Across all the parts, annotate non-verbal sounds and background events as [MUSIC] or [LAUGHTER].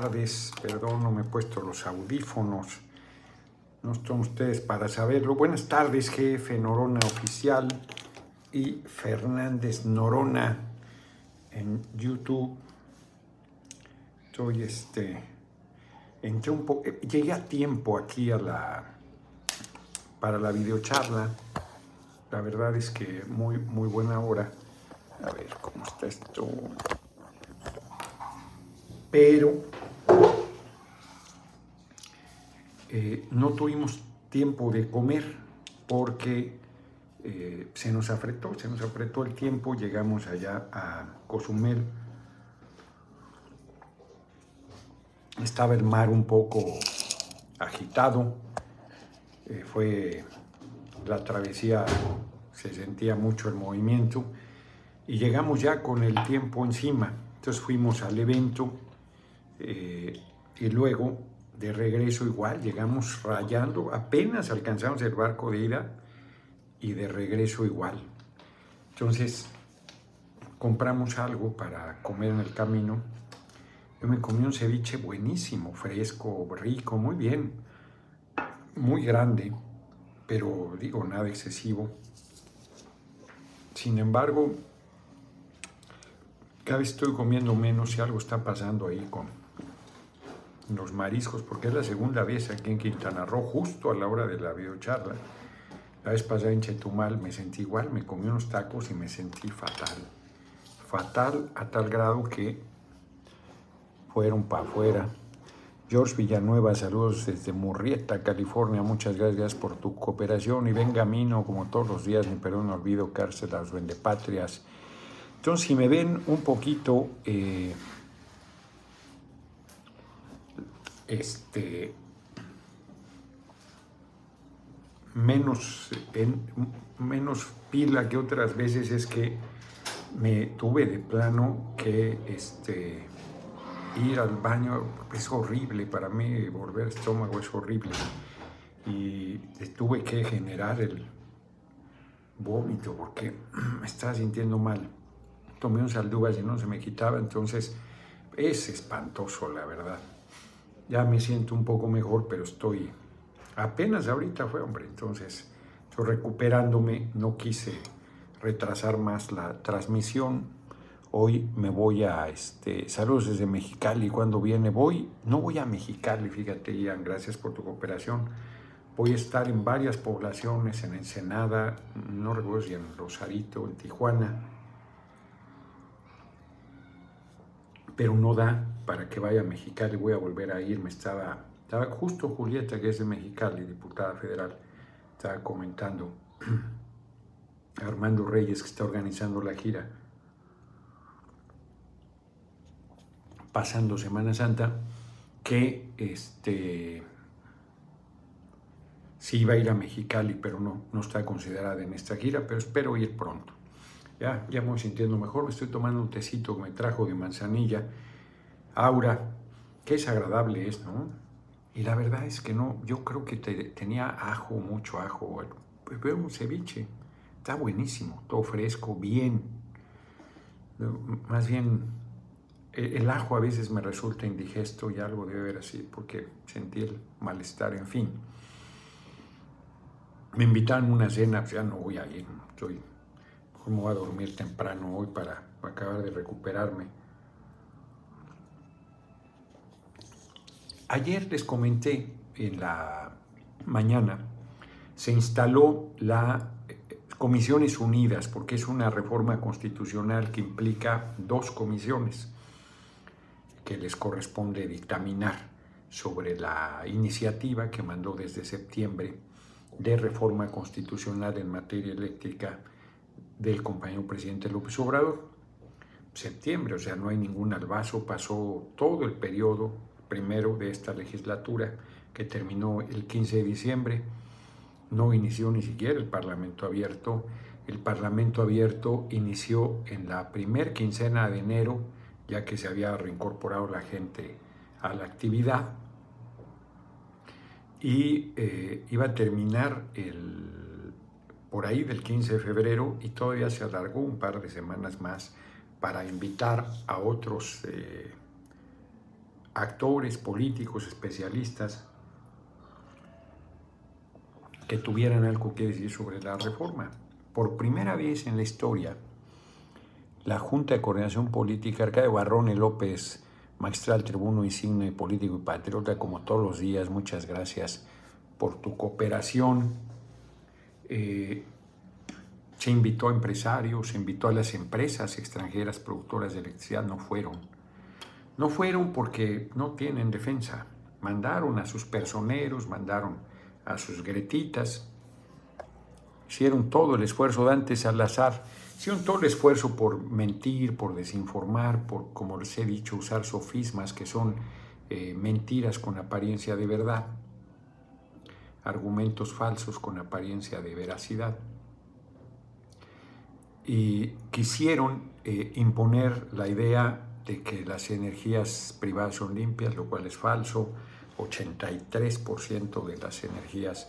tardes, perdón, no me he puesto los audífonos. No están ustedes para saberlo. Buenas tardes, jefe Norona Oficial y Fernández Norona en YouTube. Estoy este. Entré un poco. Llegué a tiempo aquí a la. para la videocharla. La verdad es que muy, muy buena hora. A ver cómo está esto. Pero eh, no tuvimos tiempo de comer porque eh, se nos afretó, se nos apretó el tiempo, llegamos allá a Cozumel. Estaba el mar un poco agitado, eh, fue la travesía, se sentía mucho el movimiento y llegamos ya con el tiempo encima. Entonces fuimos al evento eh, y luego de regreso igual, llegamos rayando, apenas alcanzamos el barco de ida y de regreso igual. Entonces compramos algo para comer en el camino. Yo me comí un ceviche buenísimo, fresco, rico, muy bien, muy grande, pero digo, nada excesivo. Sin embargo, cada vez estoy comiendo menos y algo está pasando ahí con los mariscos, porque es la segunda vez aquí en Quintana Roo, justo a la hora de la videocharla. La vez pasada en Chetumal me sentí igual, me comí unos tacos y me sentí fatal. Fatal a tal grado que fueron para afuera. George Villanueva, saludos desde Murrieta, California. Muchas gracias por tu cooperación y ven camino como todos los días, ni perdón, no olvido cárcel las vendepatrias. Entonces, si me ven un poquito eh, este, menos, menos pila que otras veces es que me tuve de plano que este, ir al baño, es horrible para mí, volver estómago es horrible. Y tuve que generar el vómito porque [CLEARS THROAT] me estaba sintiendo mal. Tomé un saldugas y no se me quitaba, entonces es espantoso, la verdad. Ya me siento un poco mejor, pero estoy apenas ahorita fue, hombre, entonces estoy recuperándome, no quise retrasar más la transmisión. Hoy me voy a, este, saludos desde Mexicali, cuando viene voy, no voy a Mexicali, fíjate Ian, gracias por tu cooperación. Voy a estar en varias poblaciones, en Ensenada, no recuerdo si en Rosarito, en Tijuana, pero no da para que vaya a Mexicali, voy a volver a ir, me estaba, estaba justo Julieta, que es de Mexicali, diputada federal, estaba comentando [CLEARS THROAT] Armando Reyes, que está organizando la gira, pasando Semana Santa, que este, sí iba a ir a Mexicali, pero no, no está considerada en esta gira, pero espero ir pronto. Ya, ya me voy sintiendo mejor, me estoy tomando un tecito que me trajo de manzanilla, Aura, qué desagradable es, ¿no? Y la verdad es que no, yo creo que tenía ajo, mucho ajo. Pues veo un ceviche, está buenísimo, todo fresco, bien. Más bien, e, el ajo a veces me resulta indigesto y algo debe ver así, porque sentí el malestar, en fin. Me invitaron a una cena, pues ya no voy a ir, estoy, me voy a dormir temprano hoy para acabar de recuperarme. Ayer les comenté en la mañana, se instaló la eh, Comisiones Unidas, porque es una reforma constitucional que implica dos comisiones que les corresponde dictaminar sobre la iniciativa que mandó desde septiembre de reforma constitucional en materia eléctrica del compañero presidente López Obrador. Septiembre, o sea, no hay ningún albazo, pasó todo el periodo primero de esta legislatura que terminó el 15 de diciembre. No inició ni siquiera el Parlamento abierto. El Parlamento abierto inició en la primer quincena de enero, ya que se había reincorporado la gente a la actividad. Y eh, iba a terminar el, por ahí del 15 de febrero y todavía se alargó un par de semanas más para invitar a otros. Eh, actores, políticos, especialistas que tuvieran algo que decir sobre la reforma. Por primera vez en la historia, la Junta de Coordinación Política, Barrón y López, magistral, tribuno, insigne, político y patriota, como todos los días, muchas gracias por tu cooperación. Eh, se invitó a empresarios, se invitó a las empresas extranjeras productoras de electricidad, no fueron. No fueron porque no tienen defensa. Mandaron a sus personeros, mandaron a sus gretitas, hicieron todo el esfuerzo. Dante Salazar hicieron todo el esfuerzo por mentir, por desinformar, por, como les he dicho, usar sofismas que son eh, mentiras con apariencia de verdad, argumentos falsos con apariencia de veracidad. Y quisieron eh, imponer la idea de que las energías privadas son limpias, lo cual es falso. 83% de las energías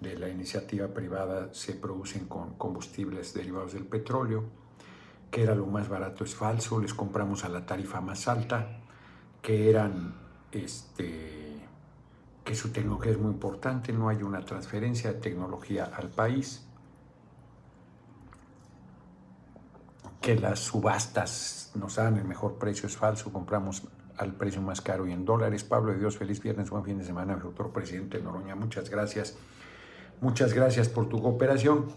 de la iniciativa privada se producen con combustibles derivados del petróleo, que era lo más barato es falso, les compramos a la tarifa más alta, que eran este, que su tecnología es muy importante, no hay una transferencia de tecnología al país, que las subastas nos dan el mejor precio es falso, compramos al precio más caro y en dólares. Pablo de Dios, feliz viernes, buen fin de semana, doctor presidente Noroña, muchas gracias. Muchas gracias por tu cooperación.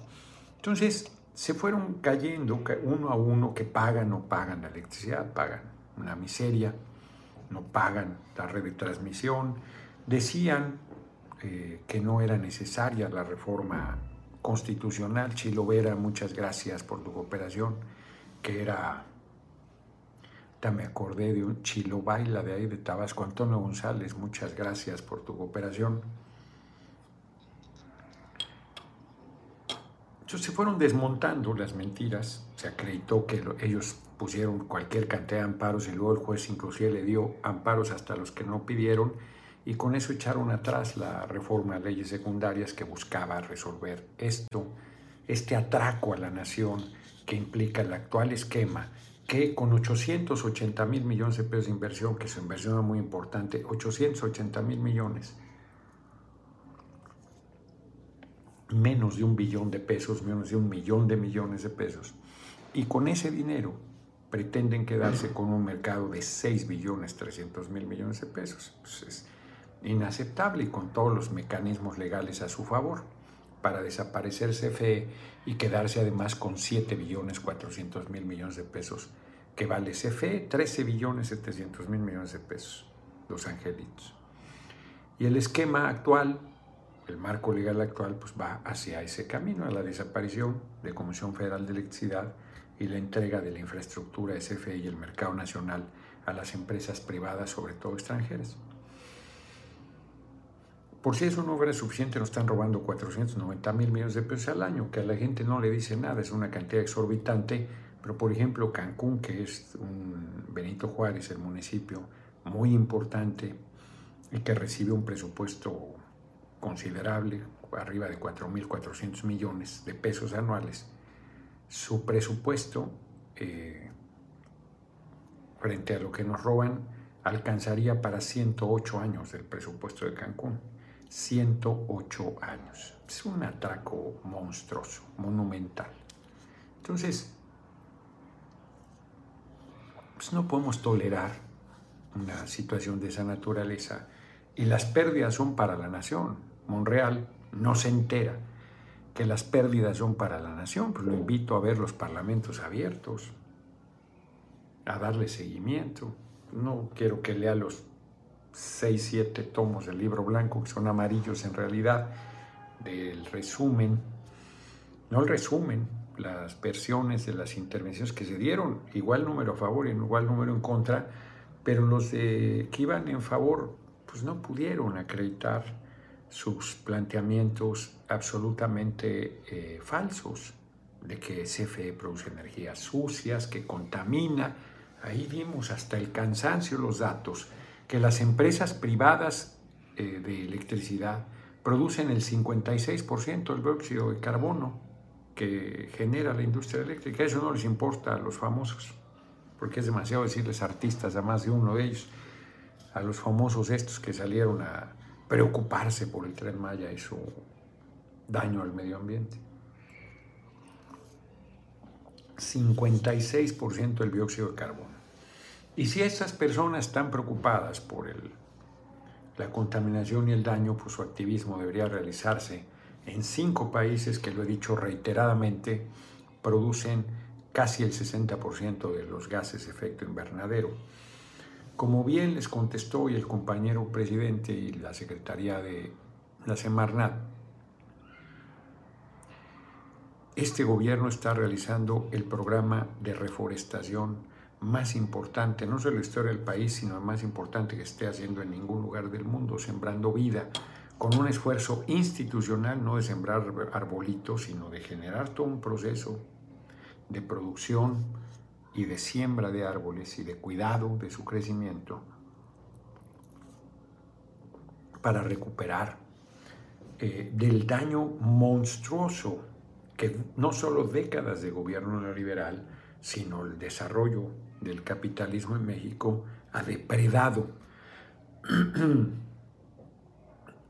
Entonces, se fueron cayendo uno a uno que pagan o pagan la electricidad, pagan una miseria, no pagan la red de transmisión. Decían eh, que no era necesaria la reforma constitucional. Chilo Vera, muchas gracias por tu cooperación, que era, me acordé de un Chilo Baila de ahí de Tabasco, Antonio González, muchas gracias por tu cooperación. Entonces se fueron desmontando las mentiras, se acreditó que ellos pusieron cualquier cantidad de amparos y luego el juez inclusive le dio amparos hasta los que no pidieron y con eso echaron atrás la reforma de leyes secundarias que buscaba resolver esto, este atraco a la nación que implica el actual esquema que con 880 mil millones de pesos de inversión, que su inversión muy importante, 880 mil millones, menos de un billón de pesos, menos de un millón de millones de pesos. Y con ese dinero pretenden quedarse con un mercado de 6 billones 300 mil millones de pesos. Pues es inaceptable y con todos los mecanismos legales a su favor para desaparecer CFE y quedarse además con 7 billones 400 mil millones de pesos que vale CFE, 13 billones 700 mil millones de pesos, los angelitos. Y el esquema actual el marco legal actual pues, va hacia ese camino, a la desaparición de Comisión Federal de Electricidad y la entrega de la infraestructura SFE y el mercado nacional a las empresas privadas, sobre todo extranjeras. Por si eso no fuera suficiente, nos están robando 490 mil millones de pesos al año, que a la gente no le dice nada, es una cantidad exorbitante, pero por ejemplo Cancún, que es un Benito Juárez, el municipio muy importante y que recibe un presupuesto considerable, arriba de 4.400 millones de pesos anuales, su presupuesto eh, frente a lo que nos roban alcanzaría para 108 años del presupuesto de Cancún. 108 años. Es un atraco monstruoso, monumental. Entonces, pues no podemos tolerar una situación de esa naturaleza y las pérdidas son para la nación. Monreal no se entera que las pérdidas son para la nación, pues lo invito a ver los parlamentos abiertos, a darle seguimiento. No quiero que lea los seis, siete tomos del libro blanco, que son amarillos en realidad, del resumen, no el resumen, las versiones de las intervenciones que se dieron, igual número a favor y igual número en contra, pero los de, que iban en favor, pues no pudieron acreditar sus planteamientos absolutamente eh, falsos de que CFE produce energías sucias, que contamina. Ahí vimos hasta el cansancio los datos, que las empresas privadas eh, de electricidad producen el 56% del dióxido de carbono que genera la industria eléctrica. Eso no les importa a los famosos, porque es demasiado decirles artistas a más de uno de ellos a los famosos estos que salieron a preocuparse por el tren Maya y su daño al medio ambiente. 56% del dióxido de carbono. Y si esas personas están preocupadas por la contaminación y el daño, pues su activismo debería realizarse en cinco países que lo he dicho reiteradamente, producen casi el 60% de los gases de efecto invernadero. Como bien les contestó y el compañero presidente y la secretaría de la Semarnat, este gobierno está realizando el programa de reforestación más importante, no solo la historia del país, sino el más importante que esté haciendo en ningún lugar del mundo, sembrando vida, con un esfuerzo institucional, no de sembrar arbolitos, sino de generar todo un proceso de producción y de siembra de árboles y de cuidado de su crecimiento para recuperar eh, del daño monstruoso que no solo décadas de gobierno neoliberal, sino el desarrollo del capitalismo en México ha depredado. [CLEARS THROAT]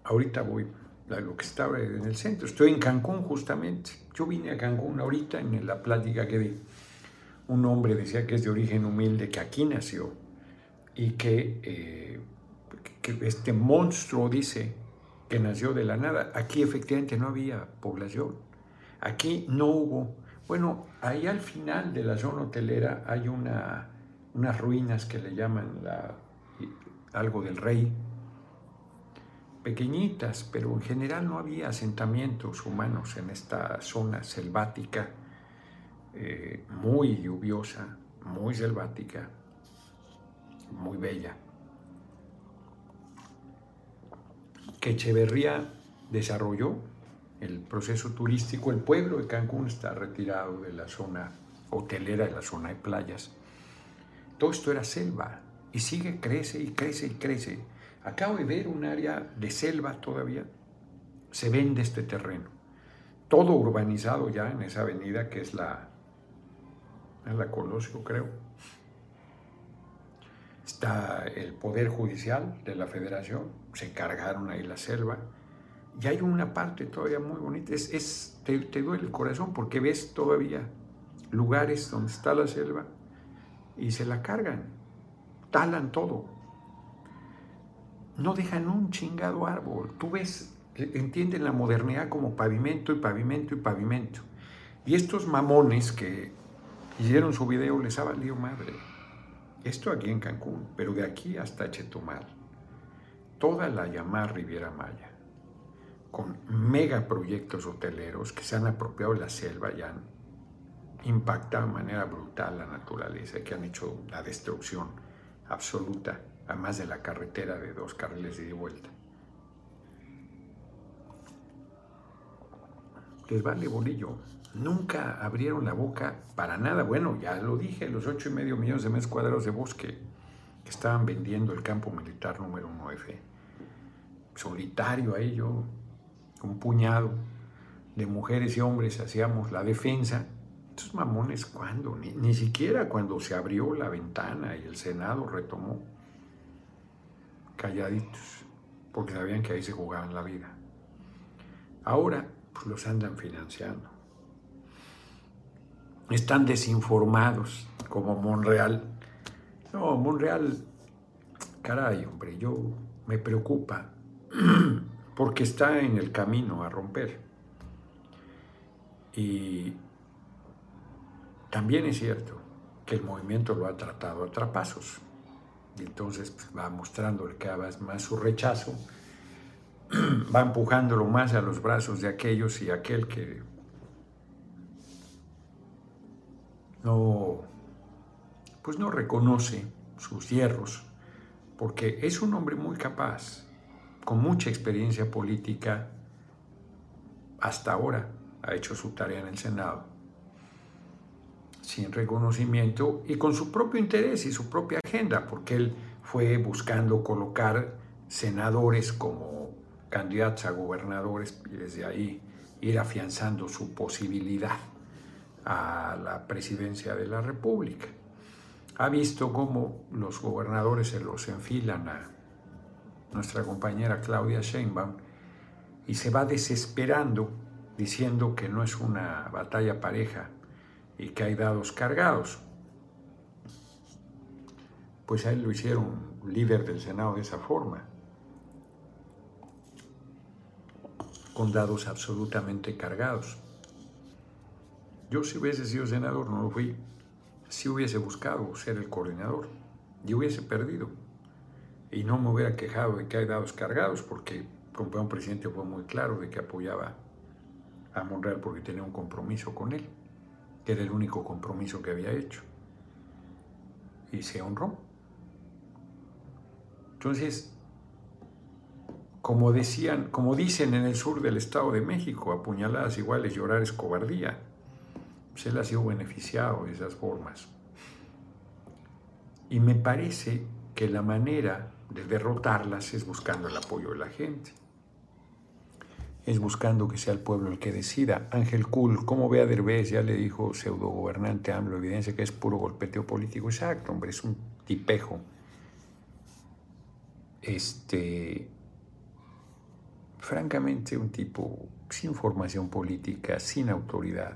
ahorita voy a lo que estaba en el centro. Estoy en Cancún justamente. Yo vine a Cancún ahorita en la plática que di. Un hombre decía que es de origen humilde, que aquí nació y que, eh, que este monstruo dice que nació de la nada. Aquí efectivamente no había población. Aquí no hubo, bueno, ahí al final de la zona hotelera hay una, unas ruinas que le llaman la, algo del rey, pequeñitas, pero en general no había asentamientos humanos en esta zona selvática, eh, muy lluviosa, muy selvática, muy bella. Que Echeverría desarrolló el proceso turístico. El pueblo de Cancún está retirado de la zona hotelera, de la zona de playas. Todo esto era selva y sigue, crece y crece y crece. Acabo de ver un área de selva todavía. Se vende este terreno. Todo urbanizado ya en esa avenida que es la, es la Colosio, creo. Está el Poder Judicial de la Federación. Se cargaron ahí la selva y hay una parte todavía muy bonita, es, te, duele el corazón porque ves todavía lugares donde está la selva y se la cargan, talan todo. No dejan un chingado árbol. Tú ves, entienden la modernidad como pavimento y pavimento y pavimento. Y estos mamones que hicieron su video les ha valido madre. Esto aquí en Cancún, pero de aquí hasta Chetumal. Toda la llamada Riviera Maya con megaproyectos hoteleros que se han apropiado la selva y han impactado de manera brutal la naturaleza, que han hecho la destrucción absoluta, además de la carretera de dos carriles de vuelta. Les vale bolillo. Nunca abrieron la boca para nada. Bueno, ya lo dije, los ocho y medio millones de metros cuadrados de bosque que estaban vendiendo el campo militar número 9. Solitario ahí yo un puñado de mujeres y hombres hacíamos la defensa. Estos mamones, ¿cuándo? Ni, ni siquiera cuando se abrió la ventana y el Senado retomó. Calladitos, porque sabían que ahí se jugaban la vida. Ahora, pues los andan financiando. Están desinformados, como Monreal. No, Monreal, caray, hombre, yo me preocupa [CLEARS THROAT] porque está en el camino a romper. Y también es cierto que el movimiento lo ha tratado a trapazos. Y entonces pues, va mostrándole cada vez más su rechazo, [CLEARS THROAT] va empujándolo más a los brazos de aquellos y aquel que no, pues no reconoce sus hierros, porque es un hombre muy capaz, con mucha experiencia política, hasta ahora ha hecho su tarea en el Senado, sin reconocimiento y con su propio interés y su propia agenda, porque él fue buscando colocar senadores como candidatos a gobernadores y desde ahí ir afianzando su posibilidad a la presidencia de la República. Ha visto cómo los gobernadores se los enfilan a nuestra compañera Claudia Sheinbaum, y se va desesperando diciendo que no es una batalla pareja y que hay dados cargados. Pues a él lo hicieron líder del Senado de esa forma, con dados absolutamente cargados. Yo si hubiese sido senador, no lo fui, si hubiese buscado ser el coordinador, y hubiese perdido. Y no me hubiera quejado de que hay dados cargados, porque como un presidente fue muy claro de que apoyaba a Monreal porque tenía un compromiso con él, que era el único compromiso que había hecho. Y se honró. Entonces, como decían, como dicen en el sur del Estado de México, apuñaladas iguales, llorar es cobardía. Pues él ha sido beneficiado de esas formas. Y me parece que la manera de derrotarlas es buscando el apoyo de la gente. Es buscando que sea el pueblo el que decida. Ángel Cool, ¿cómo ve a Derbez? Ya le dijo pseudo gobernante AMLO, evidencia que es puro golpeteo político. Exacto, hombre, es un tipejo este, francamente un tipo sin formación política, sin autoridad,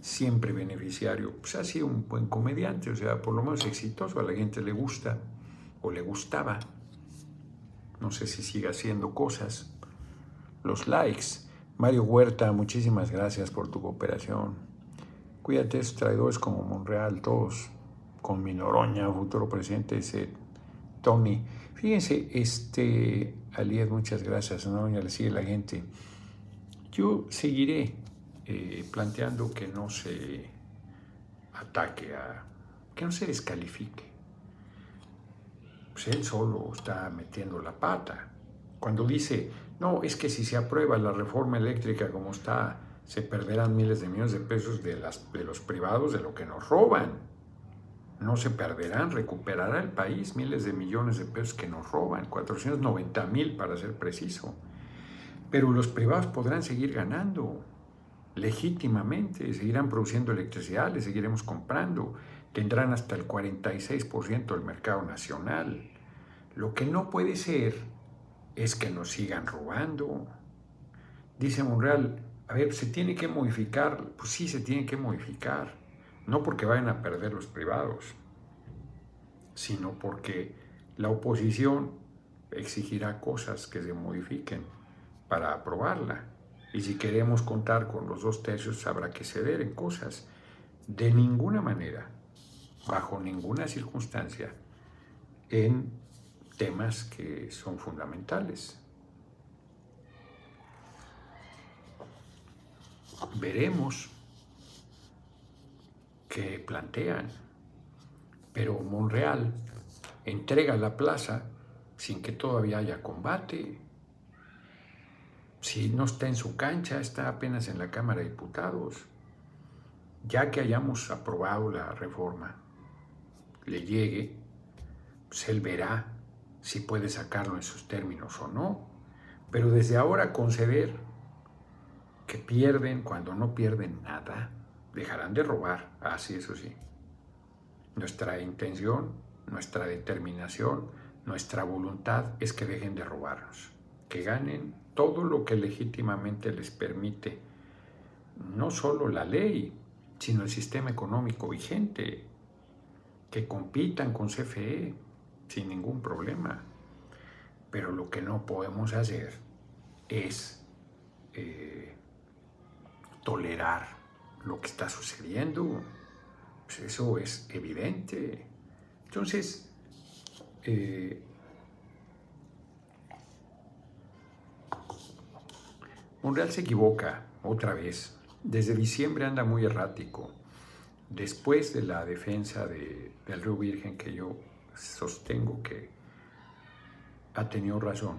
siempre beneficiario, pues ha sido un buen comediante, o sea, por lo menos exitoso, a la gente le gusta o le gustaba. No sé si sigue haciendo cosas. Los likes. Mario Huerta, muchísimas gracias por tu cooperación. Cuídate, esos traidores como Monreal, todos con mi Noroña, futuro presidente, ese Tony. Fíjense, este, Alied, muchas gracias, ¿no? Ya le sigue la gente. Yo seguiré eh, planteando que no se ataque a, que no se descalifique. Pues él solo está metiendo la pata. Cuando dice, no, es que si se aprueba la reforma eléctrica como está, se perderán miles de millones de pesos de, las, de los privados de lo que nos roban no se perderán, recuperará el país miles de millones de pesos que nos roban, 490 mil para ser preciso. Pero los privados podrán seguir ganando legítimamente, seguirán produciendo electricidad, le seguiremos comprando, tendrán hasta el 46% del mercado nacional. Lo que no puede ser es que nos sigan robando. Dice Monreal, a ver, ¿se tiene que modificar? Pues sí, se tiene que modificar no porque vayan a perder los privados, sino porque la oposición exigirá cosas que se modifiquen para aprobarla. Y si queremos contar con los dos tercios, habrá que ceder en cosas. De ninguna manera, bajo ninguna circunstancia, en temas que son fundamentales. Veremos que plantean. Pero Monreal entrega la plaza sin que todavía haya combate. Si no está en su cancha, está apenas en la Cámara de Diputados. Ya que hayamos aprobado la reforma, le llegue, pues él verá si puede sacarlo en sus términos o no. Pero desde ahora conceder que pierden cuando no pierden nada, dejarán de robar, así eso sí. Nuestra intención, nuestra determinación, nuestra voluntad es que dejen de robarnos, que ganen todo lo que legítimamente les permite, no solo la ley, sino el sistema económico vigente, que compitan con CFE sin ningún problema. Pero lo que no podemos hacer es eh, tolerar lo que está sucediendo. Pues eso es evidente. Entonces, eh, Monreal se equivoca otra vez. Desde diciembre anda muy errático. Después de la defensa de, del Río Virgen, que yo sostengo que ha tenido razón,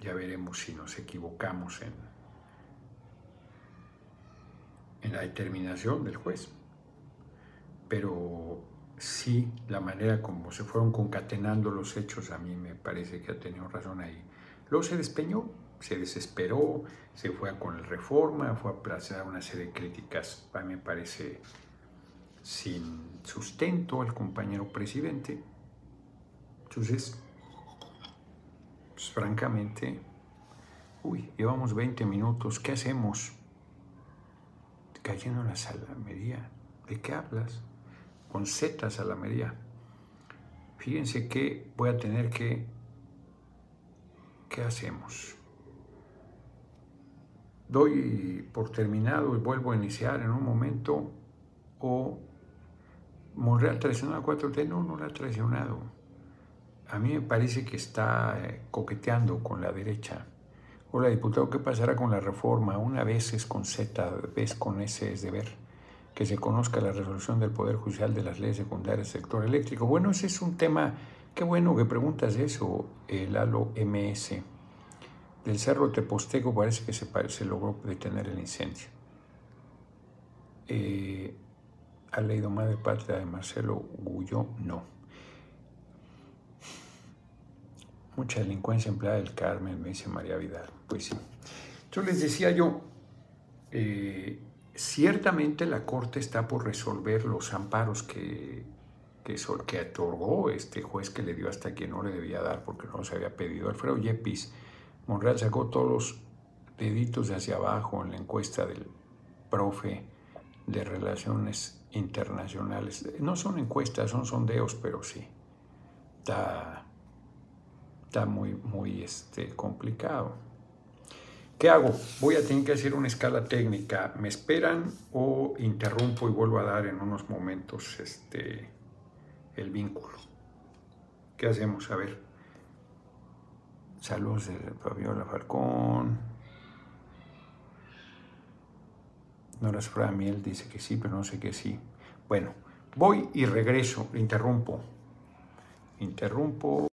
ya veremos si nos equivocamos en, en la determinación del juez. Pero sí, la manera como se fueron concatenando los hechos, a mí me parece que ha tenido razón ahí. Luego se despeñó, se desesperó, se fue con la reforma, fue a plazar una serie de críticas, a mí me parece sin sustento al compañero presidente. Entonces, pues, francamente, uy, llevamos 20 minutos, ¿qué hacemos? Cayendo en la salamería. ¿De qué hablas? Con Z salamería. Fíjense que voy a tener que... ¿Qué hacemos? Doy por terminado y vuelvo a iniciar en un momento o Monreal traicionó a 4T. No, no la ha traicionado. A mí me parece que está eh, coqueteando con la derecha. Hola, diputado, ¿qué pasará con la reforma? Una vez es con Z, vez con S es deber. Que se conozca la resolución del Poder Judicial de las leyes secundarias del sector eléctrico. Bueno, ese es un tema, qué bueno que preguntas eso, el Lalo MS. Del Cerro Teposteco parece que se, logró detener el incendio. Eh, ¿Ha leído Madre Patria de Marcelo Gullo? No. Mucha delincuencia empleada del Carmen, me dice María Vidal. Pues sí. Yo les decía yo, eh, ciertamente la Corte está por resolver los amparos que, que, que, otorgó este juez que le dio hasta quien no le debía dar porque no se había pedido. Alfredo Yepis, Monreal sacó todos los deditos de hacia abajo en la encuesta del profe de relaciones internacionales. No son encuestas, son sondeos, pero sí. Está, está muy, muy este, complicado. ¿Qué hago? Voy a tener que hacer una escala técnica. ¿Me esperan o interrumpo y vuelvo a dar en unos momentos este, el vínculo? ¿Qué hacemos? A ver. Saludos de Fabiola Falcón. Nora Miel dice que sí, pero no sé que sí. Bueno, voy y regreso, interrumpo. Interrumpo.